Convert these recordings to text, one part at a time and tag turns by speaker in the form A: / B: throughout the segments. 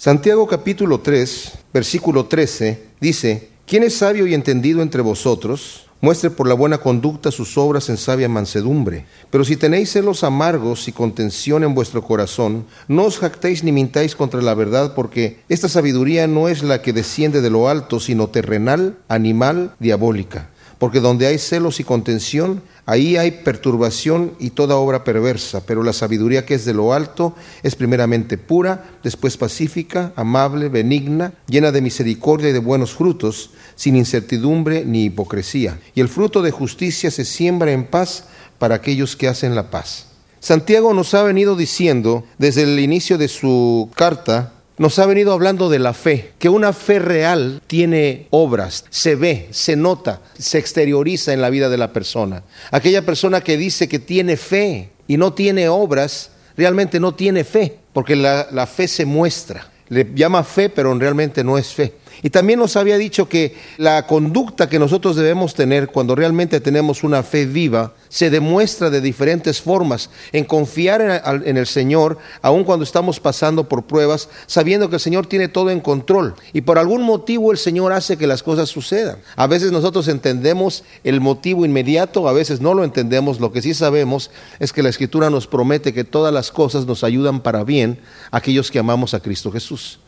A: Santiago capítulo 3, versículo 13 dice, ¿quién es sabio y entendido entre vosotros? Muestre por la buena conducta sus obras en sabia mansedumbre. Pero si tenéis celos amargos y contención en vuestro corazón, no os jactéis ni mintáis contra la verdad, porque esta sabiduría no es la que desciende de lo alto, sino terrenal, animal, diabólica. Porque donde hay celos y contención, ahí hay perturbación y toda obra perversa. Pero la sabiduría que es de lo alto es primeramente pura, después pacífica, amable, benigna, llena de misericordia y de buenos frutos, sin incertidumbre ni hipocresía. Y el fruto de justicia se siembra en paz para aquellos que hacen la paz. Santiago nos ha venido diciendo desde el inicio de su carta nos ha venido hablando de la fe, que una fe real tiene obras, se ve, se nota, se exterioriza en la vida de la persona. Aquella persona que dice que tiene fe y no tiene obras, realmente no tiene fe, porque la, la fe se muestra. Le llama fe, pero realmente no es fe. Y también nos había dicho que la conducta que nosotros debemos tener cuando realmente tenemos una fe viva se demuestra de diferentes formas en confiar en, el Señor, aun cuando estamos pasando por pruebas, sabiendo que el Señor tiene todo en control. Y por algún motivo el Señor hace que las cosas sucedan. A veces nosotros entendemos el motivo inmediato, a veces no lo entendemos. Lo que sí sabemos es que la Escritura nos promete que todas las cosas nos ayudan para bien a aquellos que amamos a Cristo Jesús.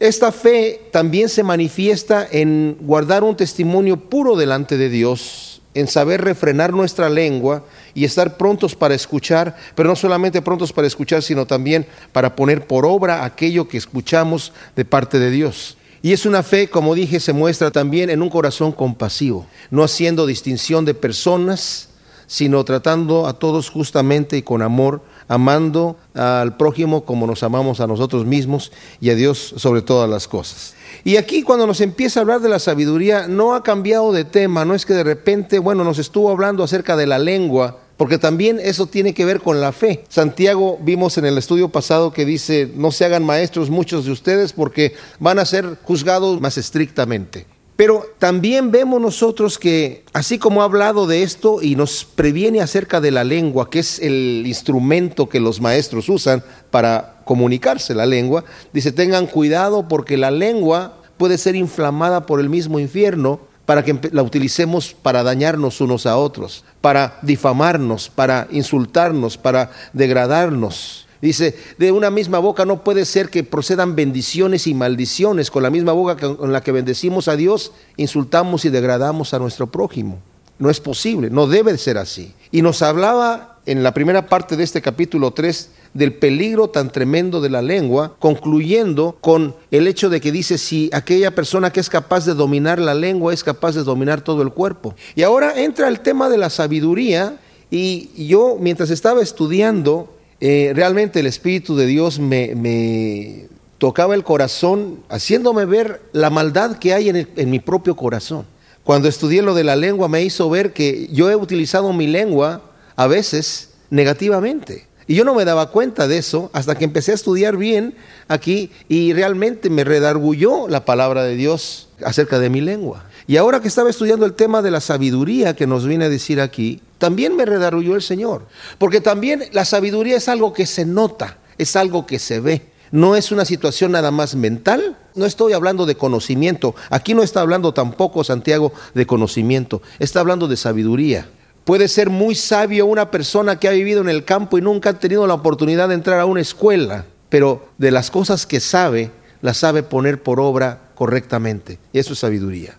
A: Esta fe también se manifiesta en guardar un testimonio puro delante de Dios, en saber refrenar nuestra lengua y estar prontos para escuchar, pero no solamente prontos para escuchar, sino también para poner por obra aquello que escuchamos de parte de Dios. Y es una fe, como dije, se muestra también en un corazón compasivo, no haciendo distinción de personas, sino tratando a todos justamente y con amor, amando al prójimo como nos amamos a nosotros mismos y a Dios sobre todas las cosas. Y aquí cuando nos empieza a hablar de la sabiduría, no ha cambiado de tema, no es que de repente, bueno, nos estuvo hablando acerca de la lengua, porque también eso tiene que ver con la fe. Santiago vimos en el estudio pasado que dice, no se hagan maestros muchos de ustedes porque van a ser juzgados más estrictamente. Pero también vemos nosotros que, así como ha hablado de esto y nos previene acerca de la lengua, que es el instrumento que los maestros usan para comunicarse la lengua, dice, tengan cuidado porque la lengua puede ser inflamada por el mismo infierno para que la utilicemos para dañarnos unos a otros, para difamarnos, para insultarnos, para degradarnos. Dice, de una misma boca no puede ser que procedan bendiciones y maldiciones. Con la misma boca con la que bendecimos a Dios, insultamos y degradamos a nuestro prójimo. No es posible, no debe ser así. Y nos hablaba en la primera parte de este capítulo 3 del peligro tan tremendo de la lengua, concluyendo con el hecho de que dice si aquella persona que es capaz de dominar la lengua es capaz de dominar todo el cuerpo. Y ahora entra el tema de la sabiduría y yo mientras estaba estudiando eh, realmente el Espíritu de Dios me, tocaba el corazón, haciéndome ver la maldad que hay en, mi propio corazón. Cuando estudié lo de la lengua me hizo ver que yo he utilizado mi lengua a veces negativamente. Y yo no me daba cuenta de eso hasta que empecé a estudiar bien aquí y realmente me redargulló la palabra de Dios acerca de mi lengua. Y ahora que estaba estudiando el tema de la sabiduría que nos viene a decir aquí, también me redarruyó el Señor. Porque también la sabiduría es algo que se nota, es algo que se ve. No es una situación nada más mental. No estoy hablando de conocimiento. Aquí no está hablando tampoco Santiago de conocimiento. Está hablando de sabiduría. Puede ser muy sabio una persona que ha vivido en el campo y nunca ha tenido la oportunidad de entrar a una escuela, pero de las cosas que sabe, las sabe poner por obra correctamente. Eso es sabiduría.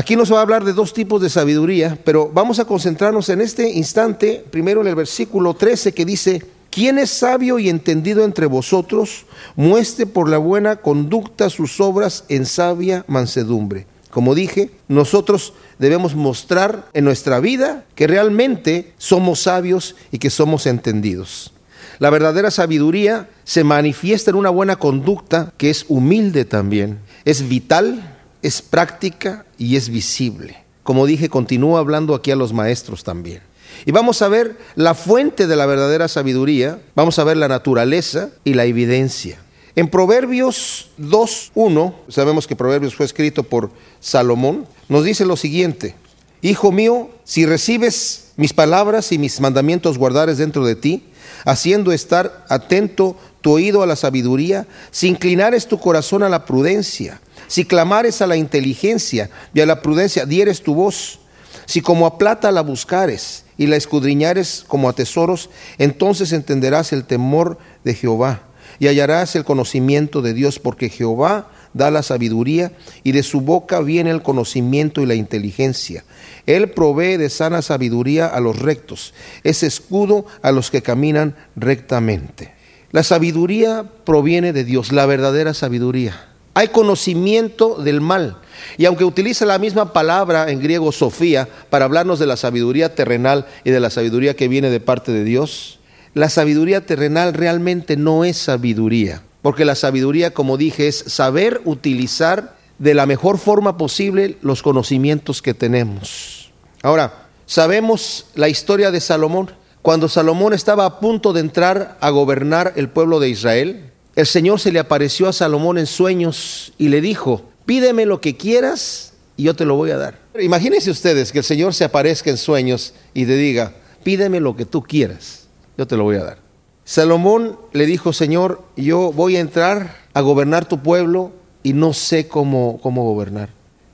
A: Aquí nos va a hablar de dos tipos de sabiduría, pero vamos a concentrarnos en este instante, primero en el versículo 13 que dice, ¿quién es sabio y entendido entre vosotros? Muestre por la buena conducta sus obras en sabia mansedumbre. Como dije, nosotros debemos mostrar en nuestra vida que realmente somos sabios y que somos entendidos. La verdadera sabiduría se manifiesta en una buena conducta que es humilde también, es vital, es práctica y es visible. Como dije, continúa hablando aquí a los maestros también. Y vamos a ver la fuente de la verdadera sabiduría, vamos a ver la naturaleza y la evidencia. En Proverbios 2.1, sabemos que Proverbios fue escrito por Salomón, nos dice lo siguiente, Hijo mío, si recibes mis palabras y mis mandamientos guardares dentro de ti, haciendo estar atento tu oído a la sabiduría, si inclinares tu corazón a la prudencia, si clamares a la inteligencia y a la prudencia, dieres tu voz, si como a plata la buscares y la escudriñares como a tesoros, entonces entenderás el temor de Jehová y hallarás el conocimiento de Dios, porque Jehová da la sabiduría y de su boca viene el conocimiento y la inteligencia. Él provee de sana sabiduría a los rectos, es escudo a los que caminan rectamente. La sabiduría proviene de Dios, la verdadera sabiduría. Hay conocimiento del mal. Y aunque utiliza la misma palabra en griego Sofía para hablarnos de la sabiduría terrenal y de la sabiduría que viene de parte de Dios, la sabiduría terrenal realmente no es sabiduría. Porque la sabiduría, como dije, es saber utilizar de la mejor forma posible los conocimientos que tenemos. Ahora, sabemos la historia de Salomón. Cuando Salomón estaba a punto de entrar a gobernar el pueblo de Israel, el Señor se le apareció a Salomón en sueños y le dijo, pídeme lo que quieras y yo te lo voy a dar. Imagínense ustedes que el Señor se aparezca en sueños y te diga, pídeme lo que tú quieras, yo te lo voy a dar. Salomón le dijo, Señor, yo voy a entrar a gobernar tu pueblo y no sé cómo, cómo gobernar.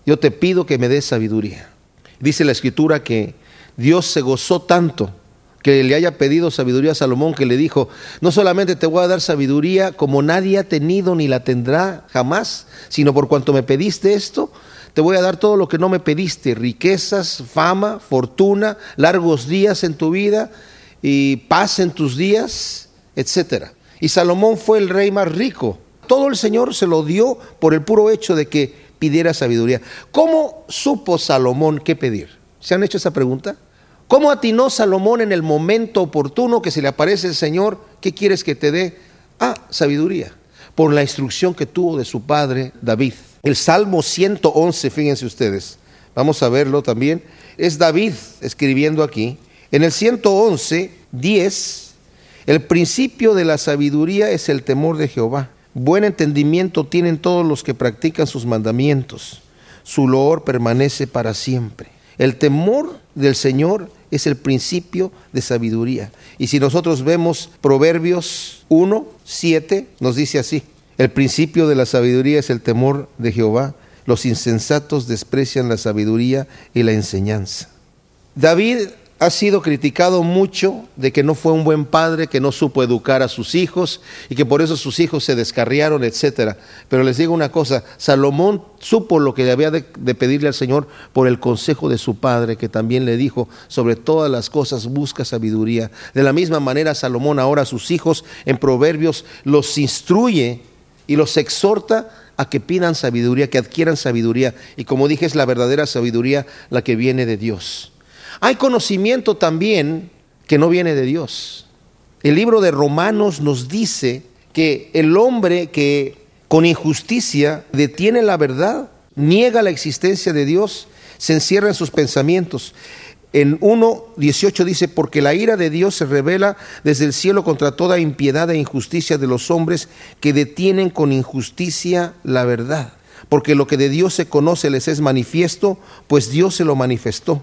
A: Yo te pido que me des sabiduría. Dice la escritura que Dios se gozó tanto que le haya pedido sabiduría a Salomón, que le dijo, no solamente te voy a dar sabiduría como nadie ha tenido ni la tendrá jamás, sino por cuanto me pediste esto, te voy a dar todo lo que no me pediste, riquezas, fama, fortuna, largos días en tu vida y paz en tus días, etc. Y Salomón fue el rey más rico. Todo el Señor se lo dio por el puro hecho de que pidiera sabiduría. ¿Cómo supo Salomón qué pedir? ¿Se han hecho esa pregunta? ¿Cómo atinó Salomón en el momento oportuno que se le aparece el Señor? ¿Qué quieres que te dé? Ah, sabiduría. Por la instrucción que tuvo de su padre David. El Salmo 111, fíjense ustedes, vamos a verlo también. Es David escribiendo aquí. En el 111, 10, el principio de la sabiduría es el temor de Jehová. Buen entendimiento tienen todos los que practican sus mandamientos. Su loor permanece para siempre. El temor del Señor es el principio de sabiduría. Y si nosotros vemos Proverbios 1, 7, nos dice así, el principio de la sabiduría es el temor de Jehová, los insensatos desprecian la sabiduría y la enseñanza. David ha sido criticado mucho de que no fue un buen padre, que no supo educar a sus hijos y que por eso sus hijos se descarriaron, etcétera. Pero les digo una cosa, Salomón supo lo que había de, de, pedirle al Señor por el consejo de su padre, que también le dijo, sobre todas las cosas busca sabiduría. De la misma manera Salomón ahora a sus hijos en Proverbios los instruye y los exhorta a que pidan sabiduría, que adquieran sabiduría. Y como dije, es la verdadera sabiduría la que viene de Dios. Hay conocimiento también que no viene de Dios. El libro de Romanos nos dice que el hombre que con injusticia detiene la verdad, niega la existencia de Dios, se encierra en sus pensamientos. En 1.18 dice, porque la ira de Dios se revela desde el cielo contra toda impiedad e injusticia de los hombres que detienen con injusticia la verdad. Porque lo que de Dios se conoce les es manifiesto, pues Dios se lo manifestó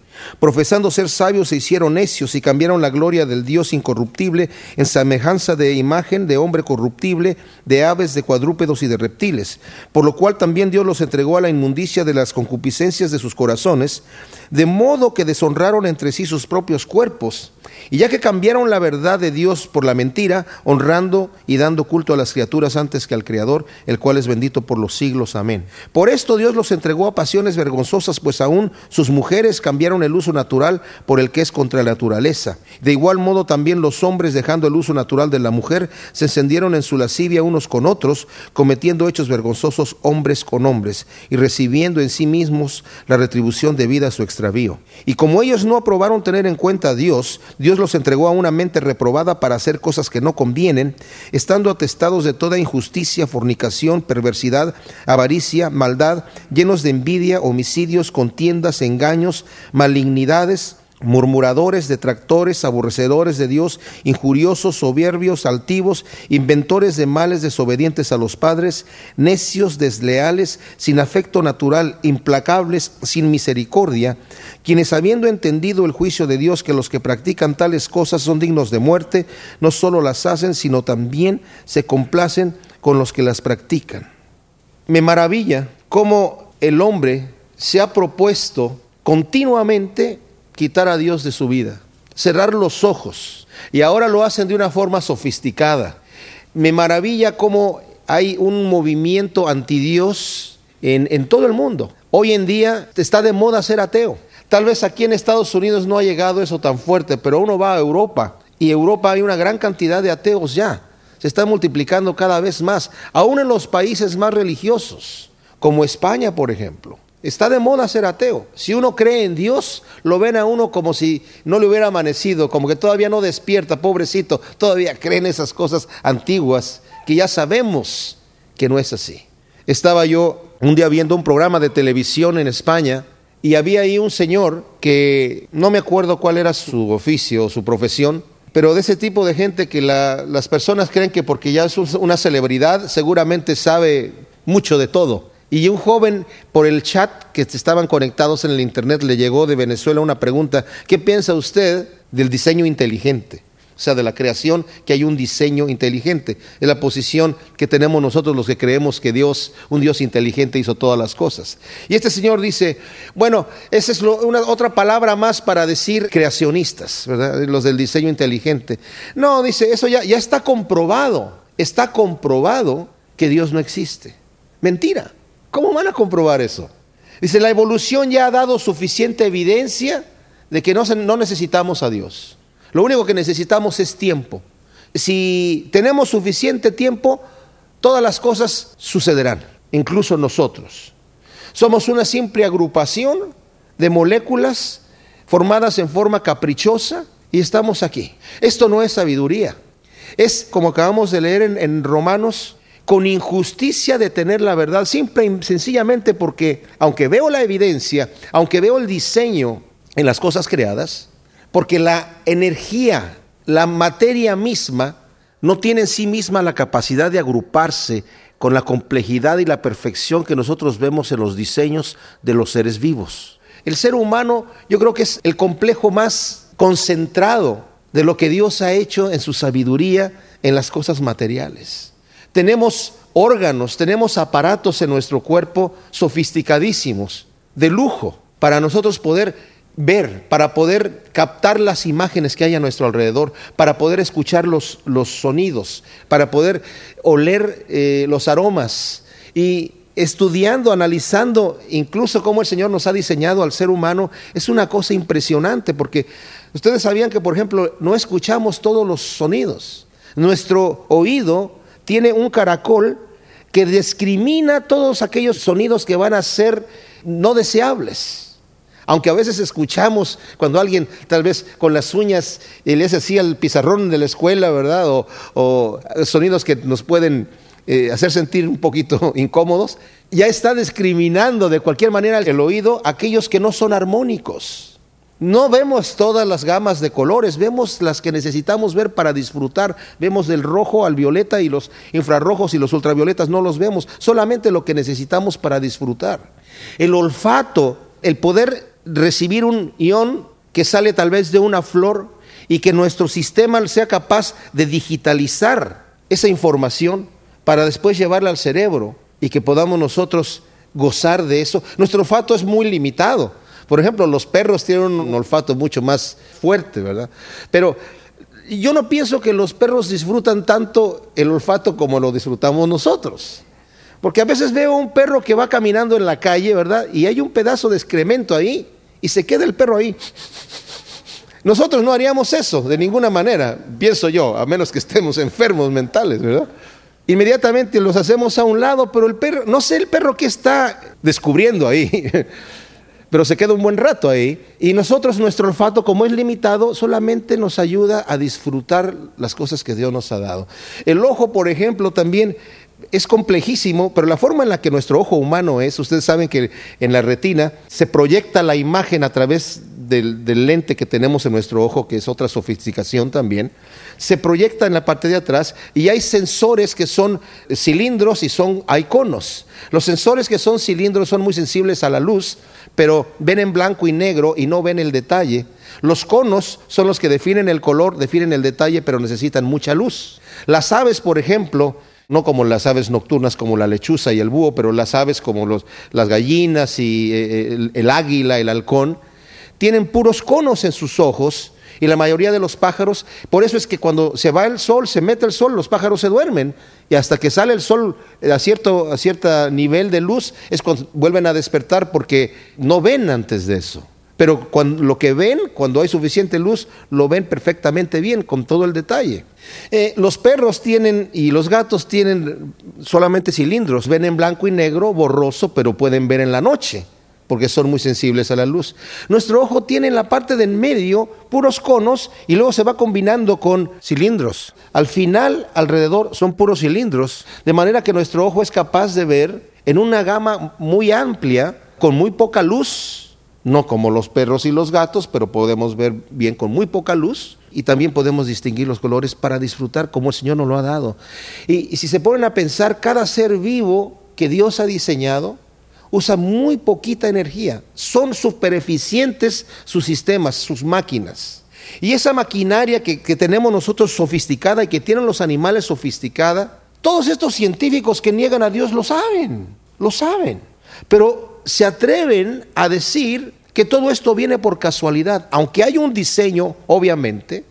A: Profesando ser sabios se hicieron necios y cambiaron la gloria del Dios incorruptible en semejanza de imagen de hombre corruptible, de aves, de cuadrúpedos y de reptiles. Por lo cual también Dios los entregó a la inmundicia de las concupiscencias de sus corazones, de modo que deshonraron entre sí sus propios cuerpos. Y ya que cambiaron la verdad de Dios por la mentira, honrando y dando culto a las criaturas antes que al Creador, el cual es bendito por los siglos. Amén. Por esto Dios los entregó a pasiones vergonzosas, pues aún sus mujeres cambiaron el uso natural por el que es contra la naturaleza. De igual modo también los hombres, dejando el uso natural de la mujer, se encendieron en su lascivia unos con otros, cometiendo hechos vergonzosos hombres con hombres, y recibiendo en sí mismos la retribución debida a su extravío. Y como ellos no aprobaron tener en cuenta a Dios, Dios los entregó a una mente reprobada para hacer cosas que no convienen, estando atestados de toda injusticia, fornicación, perversidad, avaricia, maldad, llenos de envidia, homicidios, contiendas, engaños, malignidad, murmuradores, detractores, aborrecedores de Dios, injuriosos, soberbios, altivos, inventores de males, desobedientes a los padres, necios, desleales, sin afecto natural, implacables, sin misericordia, quienes habiendo entendido el juicio de Dios que los que practican tales cosas son dignos de muerte, no solo las hacen, sino también se complacen con los que las practican. Me maravilla cómo el hombre se ha propuesto continuamente quitar a Dios de su vida, cerrar los ojos. Y ahora lo hacen de una forma sofisticada. Me maravilla cómo hay un movimiento anti Dios en, en todo el mundo. Hoy en día está de moda ser ateo. Tal vez aquí en Estados Unidos no ha llegado eso tan fuerte, pero uno va a Europa y en Europa hay una gran cantidad de ateos ya. Se está multiplicando cada vez más, aún en los países más religiosos, como España, por ejemplo. Está de moda ser ateo. Si uno cree en Dios, lo ven a uno como si no le hubiera amanecido, como que todavía no despierta, pobrecito, todavía creen esas cosas antiguas que ya sabemos que no es así. Estaba yo un día viendo un programa de televisión en España y había ahí un señor que no me acuerdo cuál era su oficio o su profesión, pero de ese tipo de gente que las personas creen que porque ya es una celebridad seguramente sabe mucho de todo. Y un joven por el chat que estaban conectados en el internet le llegó de Venezuela una pregunta, ¿qué piensa usted del diseño inteligente? O sea, de la creación, que hay un diseño inteligente. Es la posición que tenemos nosotros los que creemos que Dios, un Dios inteligente, hizo todas las cosas. Y este señor dice, bueno, esa es una, otra palabra más para decir creacionistas, ¿verdad? Los del diseño inteligente. No, dice, eso ya, ya está comprobado. Está comprobado que Dios no existe. Mentira. ¿Cómo van a comprobar eso? Dice, la evolución ya ha dado suficiente evidencia de que no, necesitamos a Dios. Lo único que necesitamos es tiempo. Si tenemos suficiente tiempo, todas las cosas sucederán, incluso nosotros. Somos una simple agrupación de moléculas formadas en forma caprichosa y estamos aquí. Esto no es sabiduría. Es como acabamos de leer en, en Romanos con injusticia de tener la verdad, simple y sencillamente porque, aunque veo la evidencia, aunque veo el diseño en las cosas creadas, porque la energía, la materia misma, no tiene en sí misma la capacidad de agruparse con la complejidad y la perfección que nosotros vemos en los diseños de los seres vivos. El ser humano yo creo que es el complejo más concentrado de lo que Dios ha hecho en su sabiduría en las cosas materiales. Tenemos órganos, tenemos aparatos en nuestro cuerpo sofisticadísimos, de lujo, para nosotros poder ver, para poder captar las imágenes que hay a nuestro alrededor, para poder escuchar los, los sonidos, para poder oler eh, los aromas. Y estudiando, analizando incluso cómo el Señor nos ha diseñado al ser humano, es una cosa impresionante, porque ustedes sabían que, por ejemplo, no escuchamos todos los sonidos. Nuestro oído tiene un caracol que discrimina todos aquellos sonidos que van a ser no deseables. Aunque a veces escuchamos cuando alguien tal vez con las uñas le hace así al pizarrón de la escuela, ¿verdad? O, sonidos que nos pueden eh, hacer sentir un poquito incómodos, ya está discriminando de cualquier manera el oído aquellos que no son armónicos. No vemos todas las gamas de colores, vemos las que necesitamos ver para disfrutar. Vemos del rojo al violeta y los infrarrojos y los ultravioletas no los vemos, solamente lo que necesitamos para disfrutar. El olfato, el poder recibir un ión que sale tal vez de una flor y que nuestro sistema sea capaz de digitalizar esa información para después llevarla al cerebro y que podamos nosotros gozar de eso. Nuestro olfato es muy limitado. Por ejemplo, los perros tienen un olfato mucho más fuerte, ¿verdad? Pero yo no pienso que los perros disfrutan tanto el olfato como lo disfrutamos nosotros. Porque a veces veo un perro que va caminando en la calle, ¿verdad? Y hay un pedazo de excremento ahí y se queda el perro ahí. Nosotros no haríamos eso de ninguna manera, pienso yo, a menos que estemos enfermos mentales, ¿verdad? Inmediatamente los hacemos a un lado, pero el perro, no sé el perro que está descubriendo ahí. pero se queda un buen rato ahí. Y nosotros, nuestro olfato, como es limitado, solamente nos ayuda a disfrutar las cosas que Dios nos ha dado. El ojo, por ejemplo, también es complejísimo, pero la forma en la que nuestro ojo humano es, ustedes saben que en la retina se proyecta la imagen a través del, lente que tenemos en nuestro ojo, que es otra sofisticación también, se proyecta en la parte de atrás y hay sensores que son cilindros y son iconos. Los sensores que son cilindros son muy sensibles a la luz, pero ven en blanco y negro y no ven el detalle. Los conos son los que definen el color, definen el detalle, pero necesitan mucha luz. Las aves, por ejemplo, no como las aves nocturnas como la lechuza y el búho, pero las aves como las gallinas y eh, el, el águila, el halcón, tienen puros conos en sus ojos y la mayoría de los pájaros, por eso es que cuando se va el sol, se mete el sol, los pájaros se duermen y hasta que sale el sol a cierto, a cierto nivel de luz es cuando vuelven a despertar porque no ven antes de eso. Pero cuando, lo que ven, cuando hay suficiente luz, lo ven perfectamente bien, con todo el detalle. Eh, los perros tienen y los gatos tienen solamente cilindros, ven en blanco y negro, borroso, pero pueden ver en la noche porque son muy sensibles a la luz. Nuestro ojo tiene en la parte del medio puros conos y luego se va combinando con cilindros. Al final, alrededor son puros cilindros, de manera que nuestro ojo es capaz de ver en una gama muy amplia, con muy poca luz, no como los perros y los gatos, pero podemos ver bien con muy poca luz y también podemos distinguir los colores para disfrutar como el Señor nos lo ha dado. Y, y si se ponen a pensar, cada ser vivo que Dios ha diseñado, usa muy poquita energía. Son super eficientes sus sistemas, sus máquinas. Y esa maquinaria que, que, tenemos nosotros sofisticada y que tienen los animales sofisticada, todos estos científicos que niegan a Dios lo saben, lo saben. Pero se atreven a decir que todo esto viene por casualidad, aunque hay un diseño, obviamente,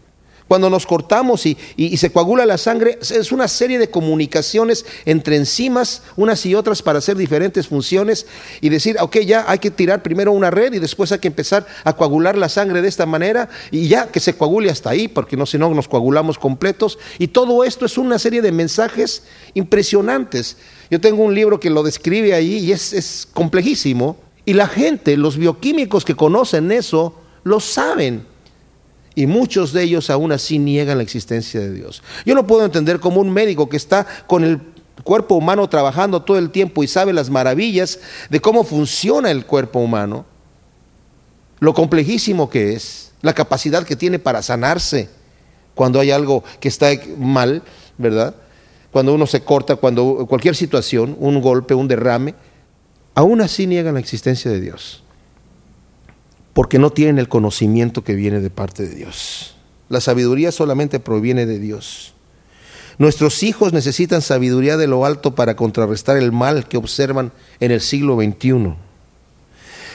A: cuando nos cortamos y, se coagula la sangre, es una serie de comunicaciones entre enzimas, unas y otras, para hacer diferentes funciones y decir, ok, ya hay que tirar primero una red y después hay que empezar a coagular la sangre de esta manera y ya que se coagule hasta ahí, porque no, si no nos coagulamos completos. Y todo esto es una serie de mensajes impresionantes. Yo tengo un libro que lo describe ahí y es complejísimo. Y la gente, los bioquímicos que conocen eso, lo saben. Y muchos de ellos aún así niegan la existencia de Dios. Yo no puedo entender cómo un médico que está con el cuerpo humano trabajando todo el tiempo y sabe las maravillas de cómo funciona el cuerpo humano, lo complejísimo que es, la capacidad que tiene para sanarse cuando hay algo que está mal, ¿verdad? Cuando uno se corta, cuando cualquier situación, un golpe, un derrame, aún así niegan la existencia de Dios porque no tienen el conocimiento que viene de parte de Dios. La sabiduría solamente proviene de Dios. Nuestros hijos necesitan sabiduría de lo alto para contrarrestar el mal que observan en el siglo XXI.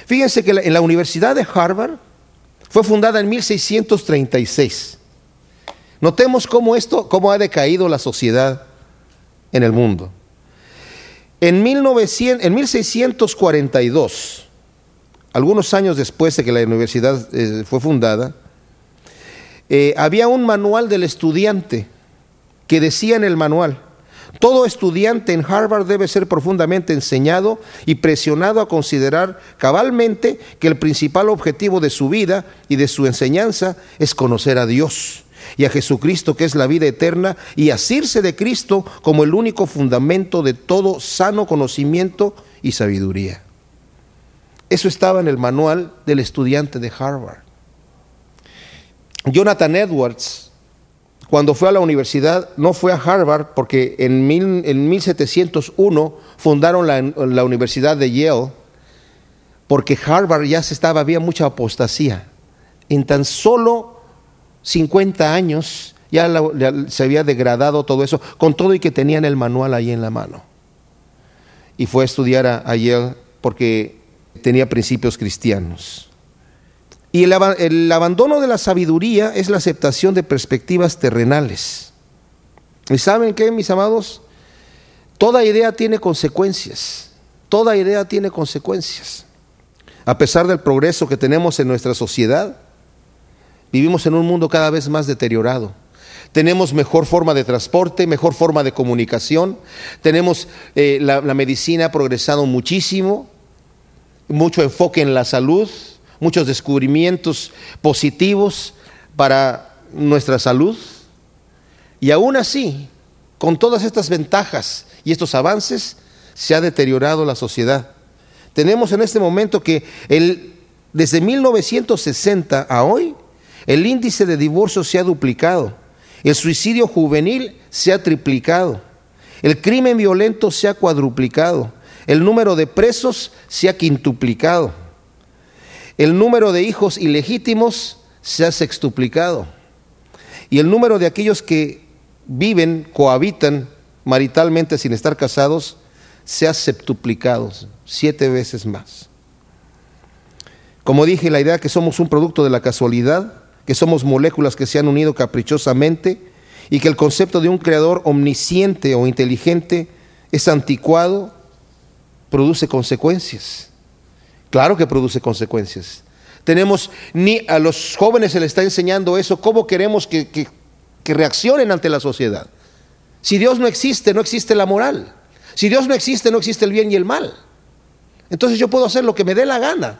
A: Fíjense que en la Universidad de Harvard fue fundada en 1636. Notemos cómo esto, cómo ha decaído la sociedad en el mundo. En, 1900, en 1642 algunos años después de que la universidad eh, fue fundada, eh, había un manual del estudiante que decía en el manual, todo estudiante en Harvard debe ser profundamente enseñado y presionado a considerar cabalmente que el principal objetivo de su vida y de su enseñanza es conocer a Dios y a Jesucristo que es la vida eterna y asirse de Cristo como el único fundamento de todo sano conocimiento y sabiduría. Eso estaba en el manual del estudiante de Harvard. Jonathan Edwards, cuando fue a la universidad, no fue a Harvard porque en, mil, en 1701 fundaron la, Universidad de Yale, porque Harvard ya se estaba, había mucha apostasía. En tan solo 50 años ya, se había degradado todo eso, con todo y que tenían el manual ahí en la mano. Y fue a estudiar a Yale porque tenía principios cristianos. Y el, abandono de la sabiduría es la aceptación de perspectivas terrenales. ¿Y saben qué, mis amados? Toda idea tiene consecuencias. Toda idea tiene consecuencias. A pesar del progreso que tenemos en nuestra sociedad, vivimos en un mundo cada vez más deteriorado. Tenemos mejor forma de transporte, mejor forma de comunicación. Tenemos eh, la, la medicina ha progresado muchísimo mucho enfoque en la salud, muchos descubrimientos positivos para nuestra salud. Y aún así, con todas estas ventajas y estos avances, se ha deteriorado la sociedad. Tenemos en este momento que el desde 1960 a hoy, el índice de divorcio se ha duplicado, el suicidio juvenil se ha triplicado, el crimen violento se ha cuadruplicado, el número de presos se ha quintuplicado, el número de hijos ilegítimos se ha sextuplicado y el número de aquellos que viven, cohabitan maritalmente sin estar casados, se ha septuplicado, siete veces más. Como dije, la idea que somos un producto de la casualidad, que somos moléculas que se han unido caprichosamente y que el concepto de un creador omnisciente o inteligente es anticuado, produce consecuencias. Claro que produce consecuencias. Tenemos, ni a los jóvenes se les está enseñando eso, cómo queremos que, que, reaccionen ante la sociedad. Si Dios no existe, no existe la moral. Si Dios no existe, no existe el bien y el mal. Entonces yo puedo hacer lo que me dé la gana,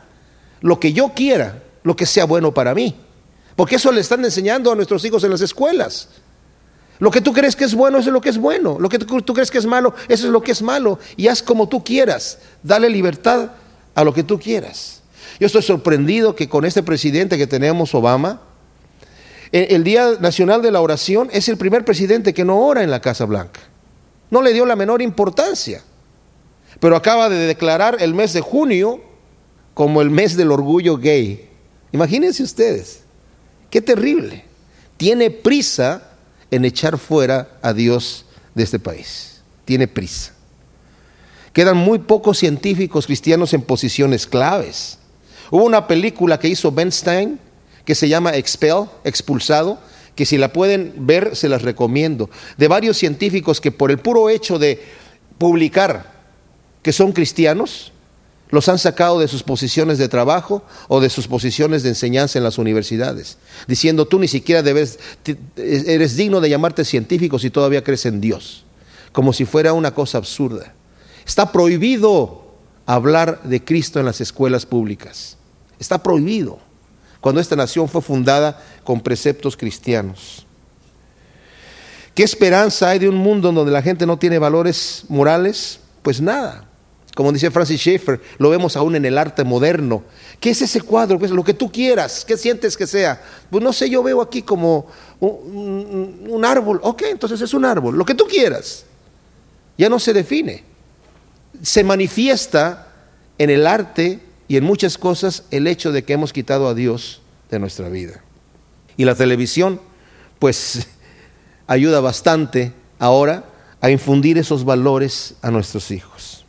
A: lo que yo quiera, lo que sea bueno para mí. Porque eso le están enseñando a nuestros hijos en las escuelas. Lo que tú crees que es bueno, eso es lo que es bueno. Lo que tú crees que es malo, eso es lo que es malo. Y haz como tú quieras. Dale libertad a lo que tú quieras. Yo estoy sorprendido que con este presidente que tenemos, Obama, el Día Nacional de la Oración es el primer presidente que no ora en la Casa Blanca. No le dio la menor importancia. Pero acaba de declarar el mes de junio como el mes del orgullo gay. Imagínense ustedes, qué terrible. Tiene prisa en echar fuera a Dios de este país. Tiene prisa. Quedan muy pocos científicos cristianos en posiciones claves. Hubo una película que hizo Ben Stein que se llama Expel, expulsado, que si la pueden ver se las recomiendo, de varios científicos que por el puro hecho de publicar que son cristianos, los han sacado de sus posiciones de trabajo o de sus posiciones de enseñanza en las universidades, diciendo tú ni siquiera debes, eres digno de llamarte científico si todavía crees en Dios, como si fuera una cosa absurda. Está prohibido hablar de Cristo en las escuelas públicas, está prohibido cuando esta nación fue fundada con preceptos cristianos. ¿Qué esperanza hay de un mundo donde la gente no tiene valores morales? Pues nada. Como dice Francis Schaeffer, lo vemos aún en el arte moderno. ¿Qué es ese cuadro? Pues lo que tú quieras, ¿qué sientes que sea? Pues no sé, yo veo aquí como un, un árbol. Ok, entonces es un árbol, lo que tú quieras. Ya no se define. Se manifiesta en el arte y en muchas cosas el hecho de que hemos quitado a Dios de nuestra vida. Y la televisión, pues, ayuda bastante ahora a infundir esos valores a nuestros hijos.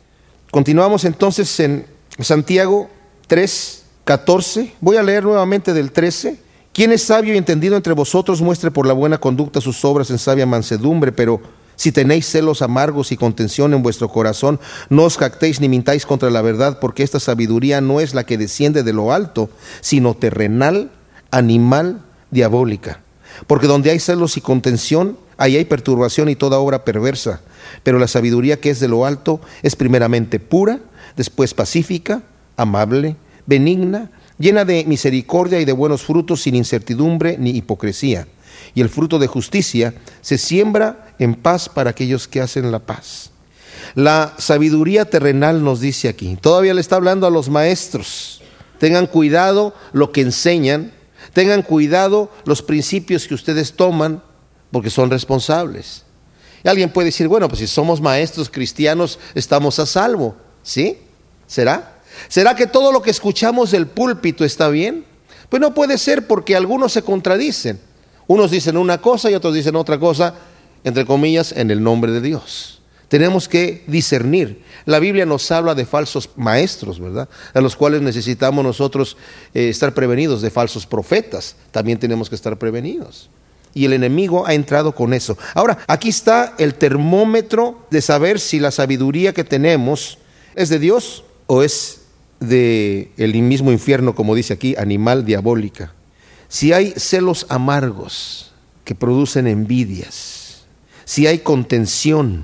A: Continuamos entonces en Santiago 3, 14. Voy a leer nuevamente del 13. Quien es sabio y entendido entre vosotros muestre por la buena conducta sus obras en sabia mansedumbre, pero si tenéis celos amargos y contención en vuestro corazón, no os jactéis ni mintáis contra la verdad, porque esta sabiduría no es la que desciende de lo alto, sino terrenal, animal, diabólica. Porque donde hay celos y contención, ahí hay perturbación y toda obra perversa. Pero la sabiduría que es de lo alto es primeramente pura, después pacífica, amable, benigna, llena de misericordia y de buenos frutos, sin incertidumbre ni hipocresía y el fruto de justicia se siembra en paz para aquellos que hacen la paz. La sabiduría terrenal nos dice aquí, todavía le está hablando a los maestros, tengan cuidado lo que enseñan, tengan cuidado los principios que ustedes toman, porque son responsables. Alguien puede decir, bueno, pues si somos maestros cristianos, estamos a salvo. ¿Sí? ¿Será? ¿Será que todo lo que escuchamos del púlpito está bien? Pues no puede ser porque algunos se contradicen. Unos dicen una cosa y otros dicen otra cosa, entre comillas, en el nombre de Dios. Tenemos que discernir. La Biblia nos habla de falsos maestros, ¿verdad? A los cuales necesitamos nosotros eh, estar prevenidos, de falsos profetas. También tenemos que estar prevenidos. Y el enemigo ha entrado con eso. Ahora, aquí está el termómetro de saber si la sabiduría que tenemos es de Dios o es de el mismo infierno, como dice aquí, animal diabólica si hay celos amargos que producen envidias, si hay contención,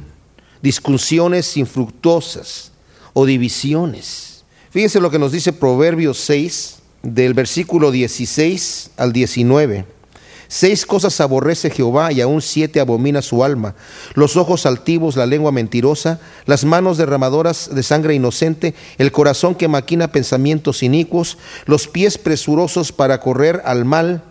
A: discusiones infructuosas o divisiones. Fíjense lo que nos dice Proverbios 6, del versículo 16 al 19. Seis cosas aborrece Jehová y aún siete abomina su alma. Los ojos altivos, la lengua mentirosa, las manos derramadoras de sangre inocente, el corazón que maquina pensamientos inicuos, los pies presurosos para correr al mal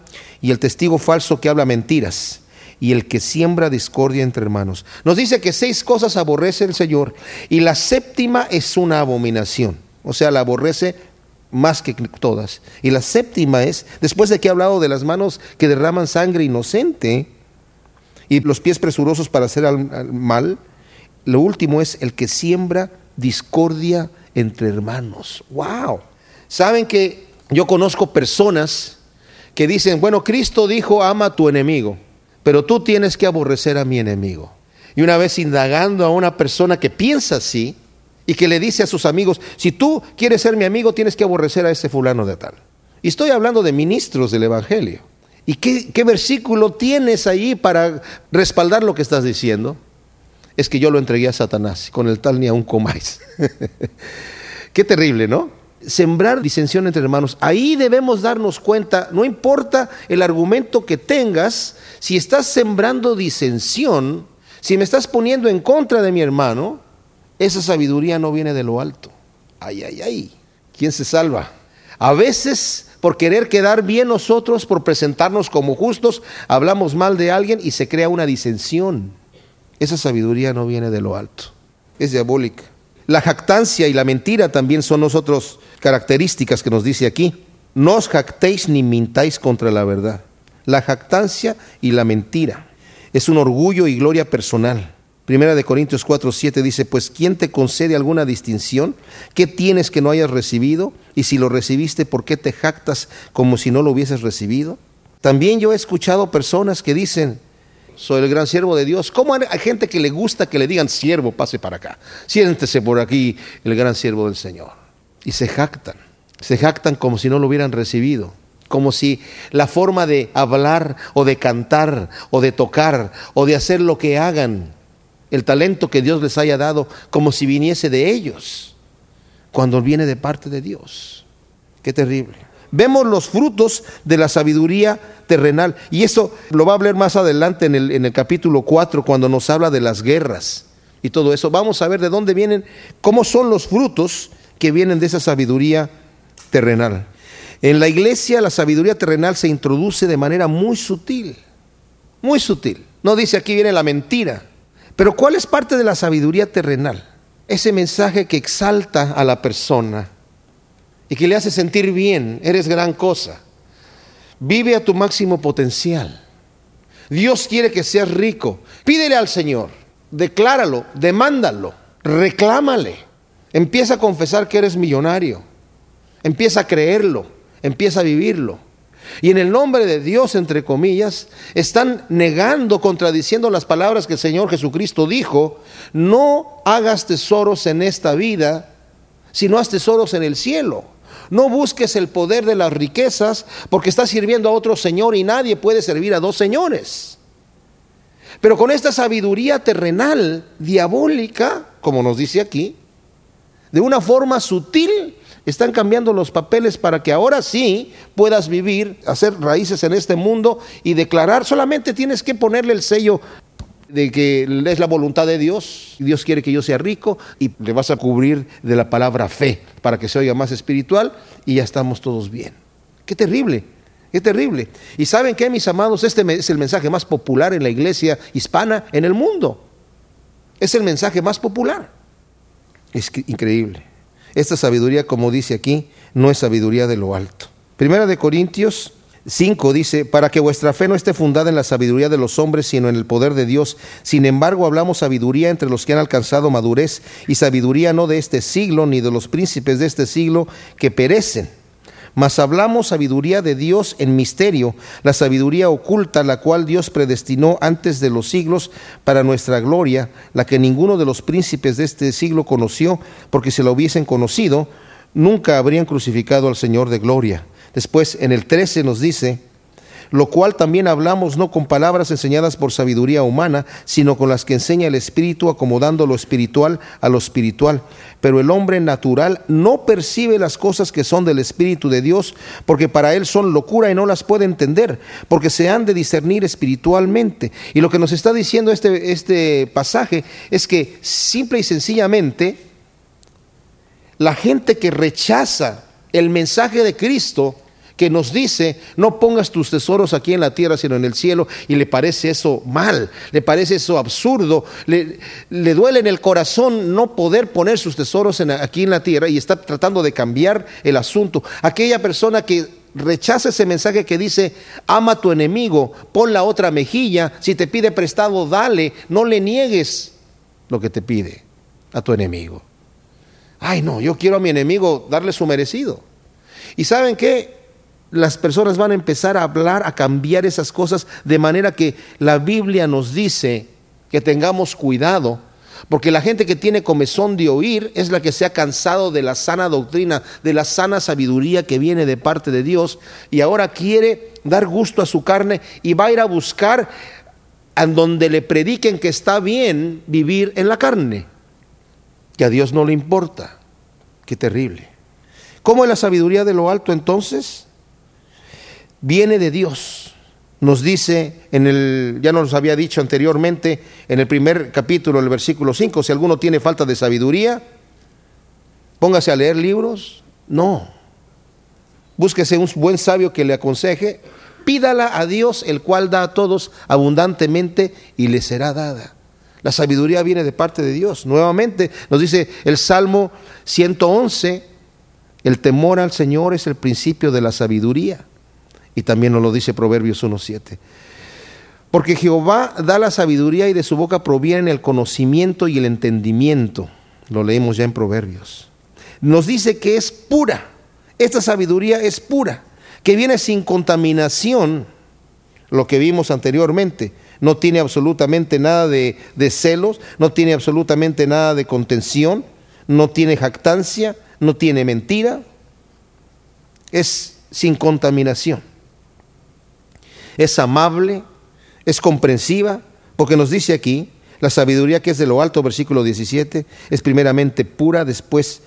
A: y el testigo falso que habla mentiras y el que siembra discordia entre hermanos. Nos dice que seis cosas aborrece el Señor y la séptima es una abominación. O sea, la aborrece más que todas. Y la séptima es, después de que ha hablado de las manos que derraman sangre inocente y los pies presurosos para hacer mal, lo último es el que siembra discordia entre hermanos. ¡Wow! Saben que yo conozco personas que dicen, bueno, Cristo dijo, ama a tu enemigo, pero tú tienes que aborrecer a mi enemigo. Y una vez indagando a una persona que piensa así, y que le dice a sus amigos, si tú quieres ser mi amigo, tienes que aborrecer a ese fulano de tal. Y estoy hablando de ministros del Evangelio. ¿Y qué, versículo tienes ahí para respaldar lo que estás diciendo? Es que yo lo entregué a Satanás, con el tal ni aún comáis. qué terrible, ¿no? Sembrar disensión entre hermanos. Ahí debemos darnos cuenta, no importa el argumento que tengas, si estás sembrando disensión, si me estás poniendo en contra de mi hermano, esa sabiduría no viene de lo alto. Ay, ay, ay. ¿Quién se salva? A veces, por querer quedar bien nosotros, por presentarnos como justos, hablamos mal de alguien y se crea una disensión. Esa sabiduría no viene de lo alto. Es diabólica. La jactancia y la mentira también son nosotros características que nos dice aquí. No os jactéis ni mintáis contra la verdad. La jactancia y la mentira es un orgullo y gloria personal. Primera de Corintios 4, 7 dice, pues ¿quién te concede alguna distinción? ¿Qué tienes que no hayas recibido? Y si lo recibiste, ¿por qué te jactas como si no lo hubieses recibido? También yo he escuchado personas que dicen, soy el gran siervo de Dios. ¿Cómo hay gente que le gusta que le digan, siervo, pase para acá? Siéntese por aquí, el gran siervo del Señor. Y se jactan, se jactan como si no lo hubieran recibido como si la forma de hablar o de cantar o de tocar o de hacer lo que hagan el talento que Dios les haya dado como si viniese de ellos, cuando viene de parte de Dios. Qué terrible. Vemos los frutos de la sabiduría terrenal. Y eso lo va a hablar más adelante en el, en el capítulo 4, cuando nos habla de las guerras y todo eso. Vamos a ver de dónde vienen, cómo son los frutos que vienen de esa sabiduría terrenal. En la iglesia la sabiduría terrenal se introduce de manera muy sutil, muy sutil. No dice aquí viene la mentira, pero ¿cuál es parte de la sabiduría terrenal? Ese mensaje que exalta a la persona y que le hace sentir bien, eres gran cosa. Vive a tu máximo potencial. Dios quiere que seas rico. Pídele al Señor, decláralo, demándalo, reclámale. Empieza a confesar que eres millonario. Empieza a creerlo, empieza a vivirlo. Y en el nombre de Dios, entre comillas, están negando, contradiciendo las palabras que el Señor Jesucristo dijo, no hagas tesoros en esta vida, sino haz tesoros en el cielo. No busques el poder de las riquezas porque estás sirviendo a otro Señor y nadie puede servir a dos señores. Pero con esta sabiduría terrenal, diabólica, como nos dice aquí, de una forma sutil, están cambiando los papeles para que ahora sí puedas vivir, hacer raíces en este mundo y declarar. Solamente tienes que ponerle el sello de que es la voluntad de Dios, Dios quiere que yo sea rico y le vas a cubrir de la palabra fe para que se oiga más espiritual y ya estamos todos bien. Qué terrible, qué terrible. Y saben que, mis amados, este es el mensaje más popular en la iglesia hispana en el mundo. Es el mensaje más popular. Es increíble. Esta sabiduría, como dice aquí, no es sabiduría de lo alto. Primera de Corintios 5 dice, para que vuestra fe no esté fundada en la sabiduría de los hombres, sino en el poder de Dios. Sin embargo, hablamos sabiduría entre los que han alcanzado madurez y sabiduría no de este siglo, ni de los príncipes de este siglo que perecen mas hablamos sabiduría de Dios en misterio, la sabiduría oculta, la cual Dios predestinó antes de los siglos para nuestra gloria, la que ninguno de los príncipes de este siglo conoció, porque si la hubiesen conocido, nunca habrían crucificado al Señor de gloria. Después, en el 13 nos dice, lo cual también hablamos no con palabras enseñadas por sabiduría humana, sino con las que enseña el Espíritu, acomodando lo espiritual a lo espiritual. Pero el hombre natural no percibe las cosas que son del Espíritu de Dios, porque para él son locura y no las puede entender, porque se han de discernir espiritualmente. Y lo que nos está diciendo este, este pasaje es que simple y sencillamente la gente que rechaza el mensaje de Cristo, que nos dice, no pongas tus tesoros aquí en la tierra, sino en el cielo, y le parece eso mal, le parece eso absurdo, le, duele en el corazón no poder poner sus tesoros aquí en la tierra y está tratando de cambiar el asunto. Aquella persona que rechaza ese mensaje que dice, ama a tu enemigo, pon la otra mejilla, si te pide prestado, dale, no le niegues lo que te pide a tu enemigo. Ay, no, yo quiero a mi enemigo darle su merecido. ¿Y saben qué? Las personas van a empezar a hablar, a cambiar esas cosas, de manera que la Biblia nos dice que tengamos cuidado, porque la gente que tiene comezón de oír es la que se ha cansado de la sana doctrina, de la sana sabiduría que viene de parte de Dios, y ahora quiere dar gusto a su carne y va a ir a buscar en donde le prediquen que está bien vivir en la carne, que a Dios no le importa. Qué terrible. ¿Cómo es la sabiduría de lo alto entonces? Viene de Dios. Nos dice en el, ya nos había dicho anteriormente, en el primer capítulo, el versículo 5, si alguno tiene falta de sabiduría, póngase a leer libros. No. Búsquese un buen sabio que le aconseje. Pídala a Dios, el cual da a todos abundantemente y le será dada. La sabiduría viene de parte de Dios. Nuevamente nos dice el Salmo 111, el temor al Señor es el principio de la sabiduría. Y también nos lo dice Proverbios 1.7. Porque Jehová da la sabiduría y de su boca proviene el conocimiento y el entendimiento. Lo leemos ya en Proverbios. Nos dice que es pura. Esta sabiduría es pura, que viene sin contaminación, lo que vimos anteriormente. No tiene absolutamente nada de celos, no tiene absolutamente nada de contención, no tiene jactancia, no tiene mentira. Es sin contaminación es amable, es comprensiva, porque nos dice aquí, la sabiduría que es de lo alto, versículo 17, es primeramente pura, después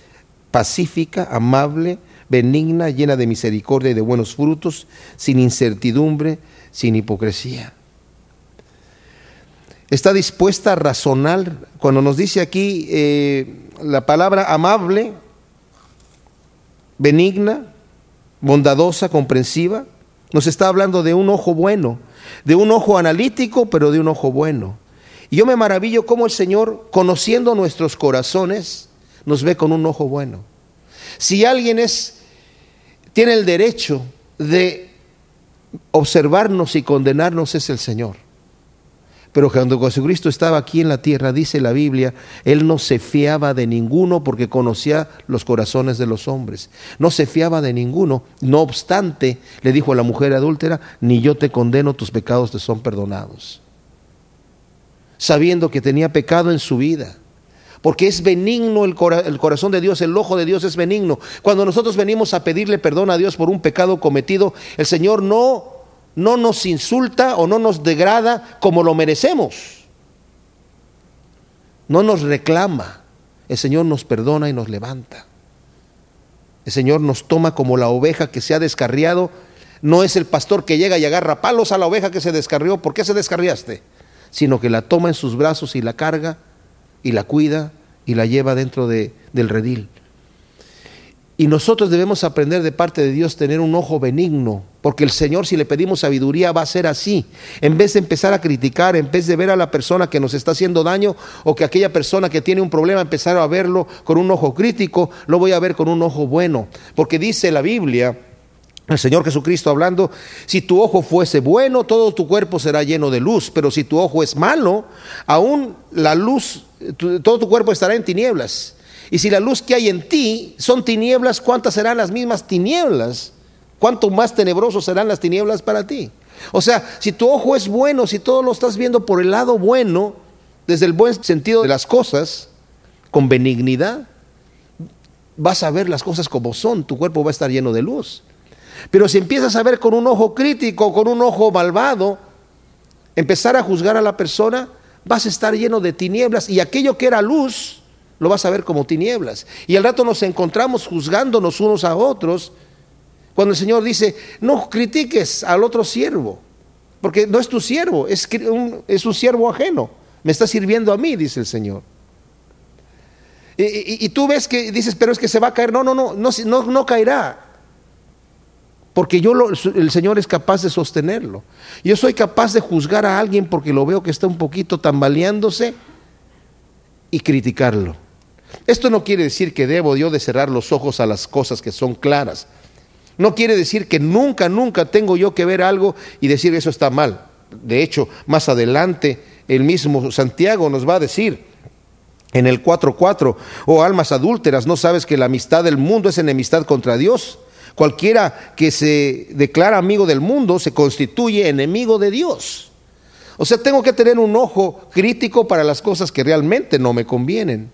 A: pacífica, amable, benigna, llena de misericordia y de buenos frutos, sin incertidumbre, sin hipocresía. Está dispuesta a razonar. Cuando nos dice aquí eh, la palabra amable, benigna, bondadosa, comprensiva, nos está hablando de un ojo bueno, de un ojo analítico, pero de un ojo bueno. Y yo me maravillo cómo el Señor, conociendo nuestros corazones, nos ve con un ojo bueno. Si alguien es, tiene el derecho de observarnos y condenarnos, es el Señor. Pero cuando Jesucristo estaba aquí en la tierra, dice la Biblia, Él no se fiaba de ninguno porque conocía los corazones de los hombres. No se fiaba de ninguno. No obstante, le dijo a la mujer adúltera, ni yo te condeno, tus pecados te son perdonados. Sabiendo que tenía pecado en su vida. Porque es benigno el, el corazón de Dios, el ojo de Dios es benigno. Cuando nosotros venimos a pedirle perdón a Dios por un pecado cometido, el Señor no no nos insulta o no nos degrada como lo merecemos. No nos reclama. El Señor nos perdona y nos levanta. El Señor nos toma como la oveja que se ha descarriado. No es el pastor que llega y agarra palos a la oveja que se descarrió. ¿Por qué se descarriaste? Sino que la toma en sus brazos y la carga y la cuida y la lleva dentro de, del redil. Y nosotros debemos aprender de parte de Dios tener un ojo benigno, porque el Señor si le pedimos sabiduría va a ser así. En vez de empezar a criticar, en vez de ver a la persona que nos está haciendo daño o que aquella persona que tiene un problema empezar a verlo con un ojo crítico, lo voy a ver con un ojo bueno. Porque dice la Biblia, el Señor Jesucristo hablando, si tu ojo fuese bueno, todo tu cuerpo será lleno de luz, pero si tu ojo es malo, aún la luz, todo tu cuerpo estará en tinieblas. Y si la luz que hay en ti son tinieblas, ¿cuántas serán las mismas tinieblas? ¿Cuánto más tenebrosos serán las tinieblas para ti? O sea, si tu ojo es bueno, si todo lo estás viendo por el lado bueno, desde el buen sentido de las cosas, con benignidad, vas a ver las cosas como son, tu cuerpo va a estar lleno de luz. Pero si empiezas a ver con un ojo crítico, con un ojo malvado, empezar a juzgar a la persona, vas a estar lleno de tinieblas y aquello que era luz lo vas a ver como tinieblas. Y al rato nos encontramos juzgándonos unos a otros cuando el Señor dice, no critiques al otro siervo, porque no es tu siervo, es un, es un siervo ajeno, me está sirviendo a mí, dice el Señor. Y, tú ves que dices, pero es que se va a caer. No, no, no, no, no, no caerá. Porque yo el Señor es capaz de sostenerlo. Yo soy capaz de juzgar a alguien porque lo veo que está un poquito tambaleándose y criticarlo. Esto no quiere decir que debo yo de cerrar los ojos a las cosas que son claras. No quiere decir que nunca, nunca tengo yo que ver algo y decir eso está mal. De hecho, más adelante el mismo Santiago nos va a decir en el 4.4, oh almas adúlteras, ¿no sabes que la amistad del mundo es enemistad contra Dios? Cualquiera que se declara amigo del mundo se constituye enemigo de Dios. O sea, tengo que tener un ojo crítico para las cosas que realmente no me convienen,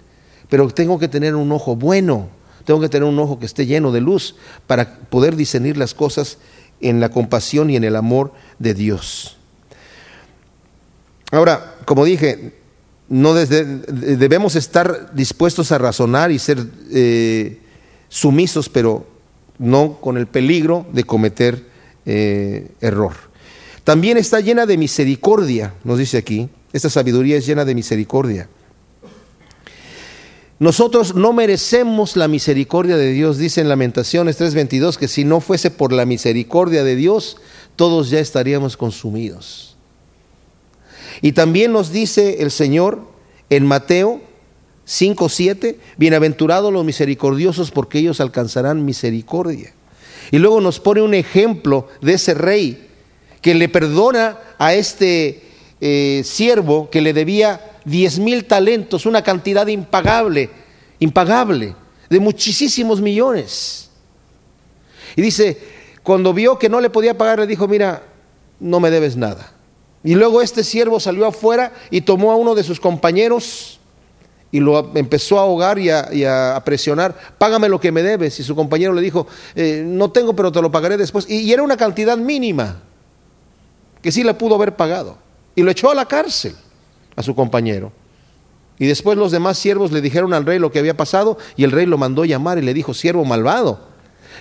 A: pero tengo que tener un ojo bueno, tengo que tener un ojo que esté lleno de luz para poder discernir las cosas en la compasión y en el amor de Dios. Ahora, como dije, no debemos estar dispuestos a razonar y ser eh, sumisos, pero no con el peligro de cometer eh, error. También está llena de misericordia, nos dice aquí. Esta sabiduría es llena de misericordia. Nosotros no merecemos la misericordia de Dios, dice en Lamentaciones 3:22, que si no fuese por la misericordia de Dios, todos ya estaríamos consumidos. Y también nos dice el Señor en Mateo 5, 7, bienaventurados los misericordiosos porque ellos alcanzarán misericordia. Y luego nos pone un ejemplo de ese rey que le perdona a este eh, siervo que le debía diez mil talentos, una cantidad impagable, impagable, de muchísimos millones. Y dice, cuando vio que no le podía pagar, le dijo, mira, no me debes nada. Y luego este siervo salió afuera y tomó a uno de sus compañeros y lo empezó a ahogar y a, presionar, págame lo que me debes. Y su compañero le dijo, eh, no tengo, pero te lo pagaré después. Y, y, era una cantidad mínima, que sí le pudo haber pagado. Y lo echó a la cárcel a su compañero. Y después los demás siervos le dijeron al rey lo que había pasado y el rey lo mandó llamar y le dijo, siervo malvado,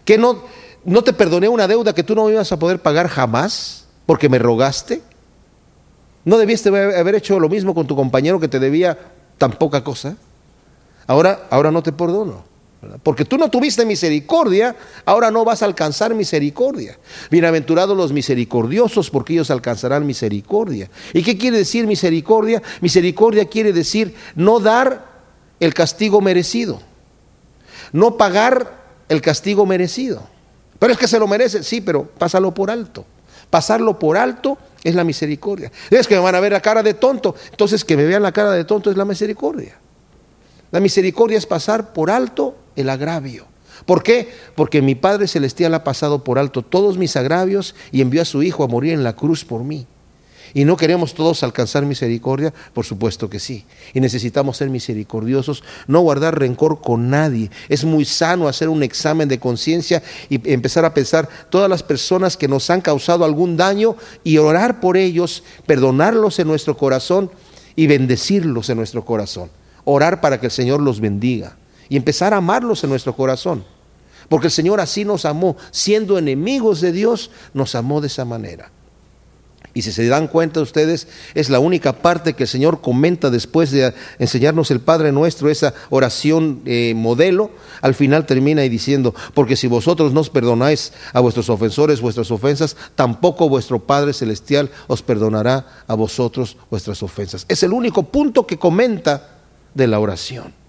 A: que no, no te perdoné una deuda que tú no ibas a poder pagar jamás porque me rogaste. ¿No debiste haber hecho lo mismo con tu compañero que te debía tan poca cosa? Ahora, ahora no te perdono. Porque tú no tuviste misericordia, ahora no vas a alcanzar misericordia. Bienaventurados los misericordiosos, porque ellos alcanzarán misericordia. ¿Y qué quiere decir misericordia? Misericordia quiere decir no dar el castigo merecido, no pagar el castigo merecido. Pero es que se lo merece, sí, pero pásalo por alto. Pasarlo por alto es la misericordia. Es que me van a ver la cara de tonto. Entonces que me vean la cara de tonto es la misericordia. La misericordia es pasar por alto el agravio. ¿Por qué? Porque mi Padre Celestial ha pasado por alto todos mis agravios y envió a su Hijo a morir en la cruz por mí. ¿Y no queremos todos alcanzar misericordia? Por supuesto que sí. Y necesitamos ser misericordiosos, no guardar rencor con nadie. Es muy sano hacer un examen de conciencia y empezar a pensar todas las personas que nos han causado algún daño y orar por ellos, perdonarlos en nuestro corazón y bendecirlos en nuestro corazón. Orar para que el Señor los bendiga y empezar a amarlos en nuestro corazón. Porque el Señor así nos amó, siendo enemigos de Dios, nos amó de esa manera. Y si se dan cuenta ustedes, es la única parte que el Señor comenta después de enseñarnos el Padre nuestro, esa oración eh, modelo, al final termina y diciendo, porque si vosotros no os perdonáis a vuestros ofensores vuestras ofensas, tampoco vuestro Padre Celestial os perdonará a vosotros vuestras ofensas. Es el único punto que comenta de la oración.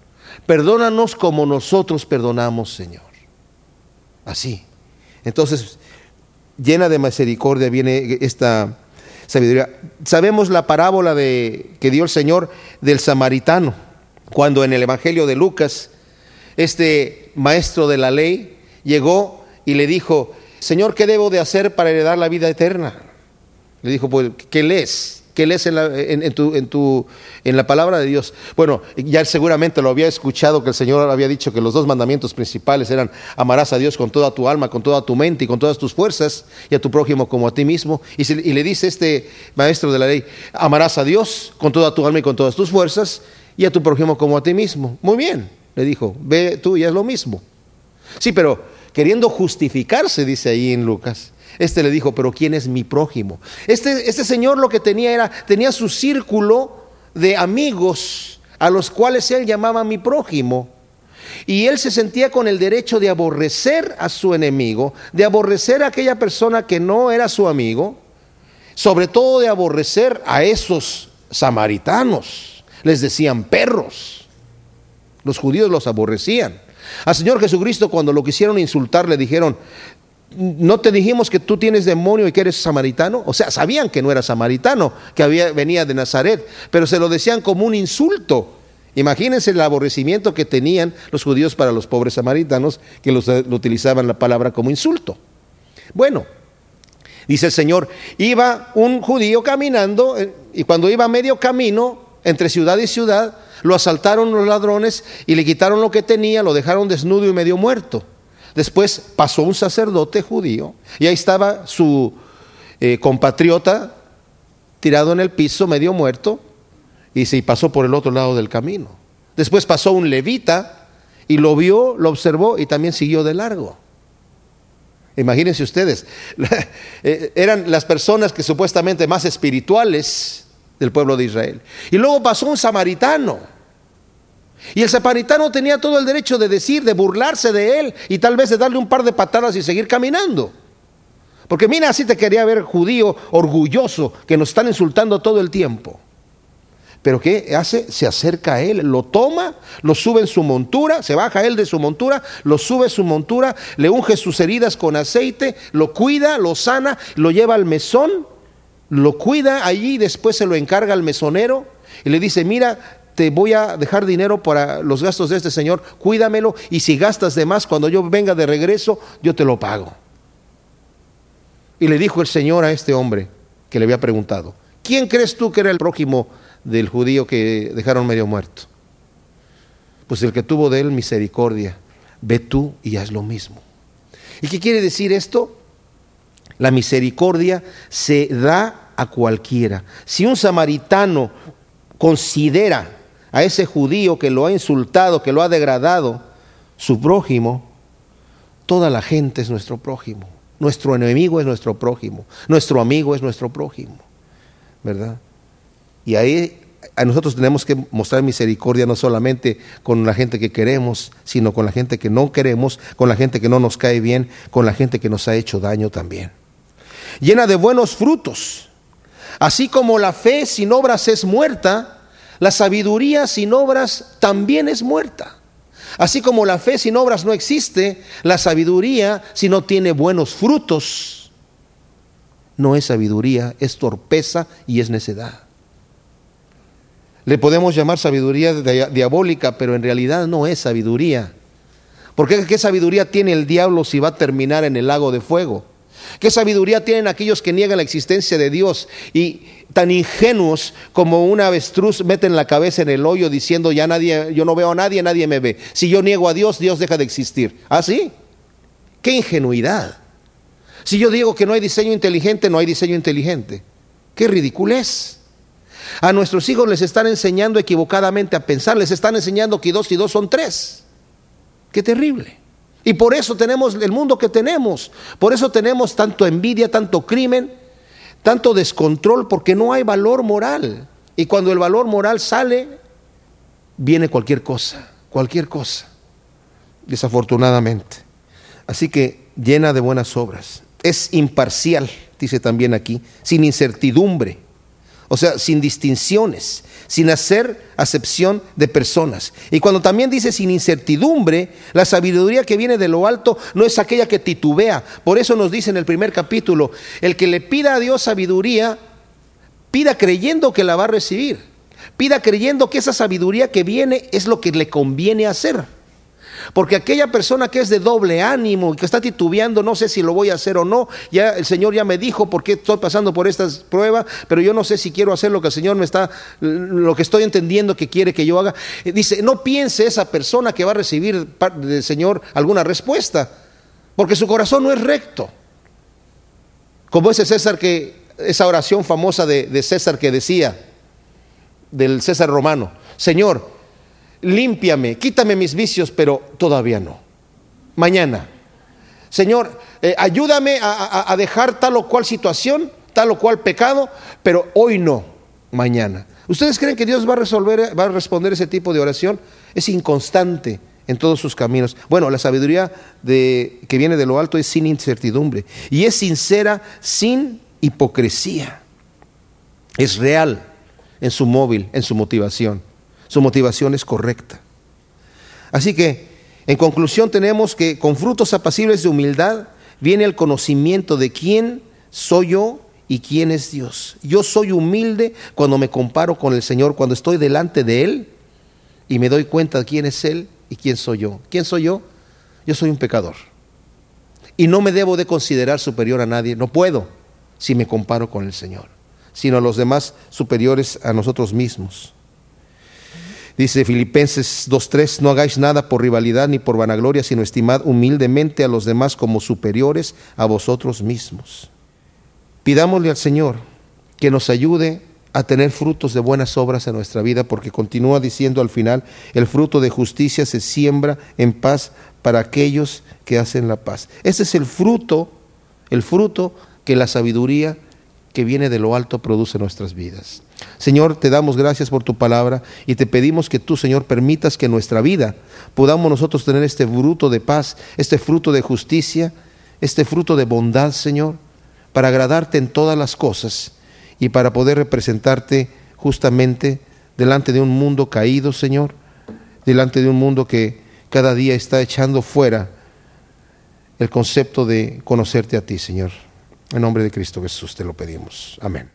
A: Perdónanos como nosotros perdonamos, Señor. Así. Entonces, llena de misericordia viene esta sabiduría. Sabemos la parábola de, que dio el Señor del samaritano, cuando en el Evangelio de Lucas, este maestro de la ley llegó y le dijo, Señor, ¿qué debo de hacer para heredar la vida eterna? Le dijo, pues, ¿qué lees? Que lees en la, tu, en, la palabra de Dios? Bueno, ya seguramente lo había escuchado que el Señor había dicho que los dos mandamientos principales eran amarás a Dios con toda tu alma, con toda tu mente y con todas tus fuerzas y a tu prójimo como a ti mismo. Y, y le dice este maestro de la ley, amarás a Dios con toda tu alma y con todas tus fuerzas y a tu prójimo como a ti mismo. Muy bien, le dijo, ve tú y es lo mismo. Sí, pero queriendo justificarse, dice ahí en Lucas. Este le dijo, pero ¿quién es mi prójimo? Este, este señor lo que tenía era, tenía su círculo de amigos a los cuales él llamaba mi prójimo. Y él se sentía con el derecho de aborrecer a su enemigo, de aborrecer a aquella persona que no era su amigo, sobre todo de aborrecer a esos samaritanos. Les decían perros. Los judíos los aborrecían. Al Señor Jesucristo cuando lo quisieron insultar le dijeron, ¿no te dijimos que tú tienes demonio y que eres samaritano? O sea, sabían que no era samaritano, que había, venía de Nazaret, pero se lo decían como un insulto. Imagínense el aborrecimiento que tenían los judíos para los pobres samaritanos, que los, lo utilizaban la palabra como insulto. Bueno, dice el Señor, iba un judío caminando eh, y cuando iba medio camino entre ciudad y ciudad, lo asaltaron los ladrones y le quitaron lo que tenía, lo dejaron desnudo y medio muerto. Después pasó un sacerdote judío y ahí estaba su eh, compatriota tirado en el piso, medio muerto, y se pasó por el otro lado del camino. Después pasó un levita y lo vio, lo observó y también siguió de largo. Imagínense ustedes, eh, eran las personas que supuestamente más espirituales del pueblo de Israel. Y luego pasó un samaritano. Y el samaritano tenía todo el derecho de decir, de burlarse de él y tal vez de darle un par de patadas y seguir caminando. Porque mira, así te quería ver judío orgulloso que nos están insultando todo el tiempo. Pero ¿qué hace? Se acerca a él, lo toma, lo sube en su montura, se baja él de su montura, lo sube su montura, le unge sus heridas con aceite, lo cuida, lo sana, lo lleva al mesón lo cuida allí y después se lo encarga al mesonero y le dice, mira, te voy a dejar dinero para los gastos de este señor, cuídamelo y si gastas de más cuando yo venga de regreso, yo te lo pago. Y le dijo el Señor a este hombre que le había preguntado, ¿quién crees tú que era el prójimo del judío que dejaron medio muerto? Pues el que tuvo de él misericordia, ve tú y haz lo mismo. ¿Y qué quiere decir esto? La misericordia se da a cualquiera. Si un samaritano considera a ese judío que lo ha insultado, que lo ha degradado, su prójimo, toda la gente es nuestro prójimo. Nuestro enemigo es nuestro prójimo. Nuestro amigo es nuestro prójimo. ¿Verdad? Y ahí a nosotros tenemos que mostrar misericordia no solamente con la gente que queremos, sino con la gente que no queremos, con la gente que no nos cae bien, con la gente que nos ha hecho daño también llena de buenos frutos. Así como la fe sin obras es muerta, la sabiduría sin obras también es muerta. Así como la fe sin obras no existe, la sabiduría si no tiene buenos frutos, no es sabiduría, es torpeza y es necedad. Le podemos llamar sabiduría diabólica, pero en realidad no es sabiduría. Porque ¿qué sabiduría tiene el diablo si va a terminar en el lago de fuego? ¿Qué sabiduría tienen aquellos que niegan la existencia de Dios y tan ingenuos como un avestruz meten la cabeza en el hoyo diciendo ya nadie, yo no veo a nadie, nadie me ve. Si yo niego a Dios, Dios deja de existir. ¿Ah, sí? ¡Qué ingenuidad! Si yo digo que no hay diseño inteligente, no hay diseño inteligente. ¡Qué ridiculez! A nuestros hijos les están enseñando equivocadamente a pensar, les están enseñando que dos y dos son tres. ¡Qué terrible! Y por eso tenemos el mundo que tenemos. Por eso tenemos tanto envidia, tanto crimen, tanto descontrol, porque no hay valor moral. Y cuando el valor moral sale, viene cualquier cosa, cualquier cosa, desafortunadamente. Así que llena de buenas obras. Es imparcial, dice también aquí, sin incertidumbre o sea, sin distinciones, sin hacer acepción de personas. Y cuando también dice sin incertidumbre, la sabiduría que viene de lo alto no es aquella que titubea. Por eso nos dice en el primer capítulo, el que le pida a Dios sabiduría, pida creyendo que la va a recibir. Pida creyendo que esa sabiduría que viene es lo que le conviene hacer. Porque aquella persona que es de doble ánimo y que está titubeando, no sé si lo voy a hacer o no, ya el Señor ya me dijo por qué estoy pasando por estas pruebas, pero yo no sé si quiero hacer lo que el Señor me está, lo que estoy entendiendo que quiere que yo haga. Dice, no piense esa persona que va a recibir del Señor alguna respuesta, porque su corazón no es recto. Como ese César que, esa oración famosa de, de César que decía, del César romano, Señor, límpiame, quítame mis vicios, pero todavía no. Mañana. Señor, eh, ayúdame a, a dejar tal o cual situación, tal o cual pecado, pero hoy no, mañana. ¿Ustedes creen que Dios va a resolver, va a responder ese tipo de oración? Es inconstante en todos sus caminos. Bueno, la sabiduría de, que viene de lo alto es sin incertidumbre y es sincera sin hipocresía. Es real en su móvil, en su motivación. Su motivación es correcta. Así que, en conclusión, tenemos que con frutos apacibles de humildad viene el conocimiento de quién soy yo y quién es Dios. Yo soy humilde cuando me comparo con el Señor, cuando estoy delante de Él y me doy cuenta de quién es Él y quién soy yo. ¿Quién soy yo? Yo soy un pecador. Y no me debo de considerar superior a nadie, no puedo si me comparo con el Señor, sino a los demás superiores a nosotros mismos. Dice Filipenses 2.3, no hagáis nada por rivalidad ni por vanagloria, sino estimad humildemente a los demás como superiores a vosotros mismos. Pidámosle al Señor que nos ayude a tener frutos de buenas obras en nuestra vida, porque continúa diciendo al final, el fruto de justicia se siembra en paz para aquellos que hacen la paz. Ese es el fruto, el fruto que la sabiduría que viene de lo alto produce nuestras vidas. Señor, te damos gracias por tu palabra y te pedimos que tú, Señor, permitas que en nuestra vida podamos nosotros tener este fruto de paz, este fruto de justicia, este fruto de bondad, Señor, para agradarte en todas las cosas y para poder representarte justamente delante de un mundo caído, Señor, delante de un mundo que cada día está echando fuera el concepto de conocerte a ti, Señor. En nombre de Cristo Jesús te lo pedimos. Amén.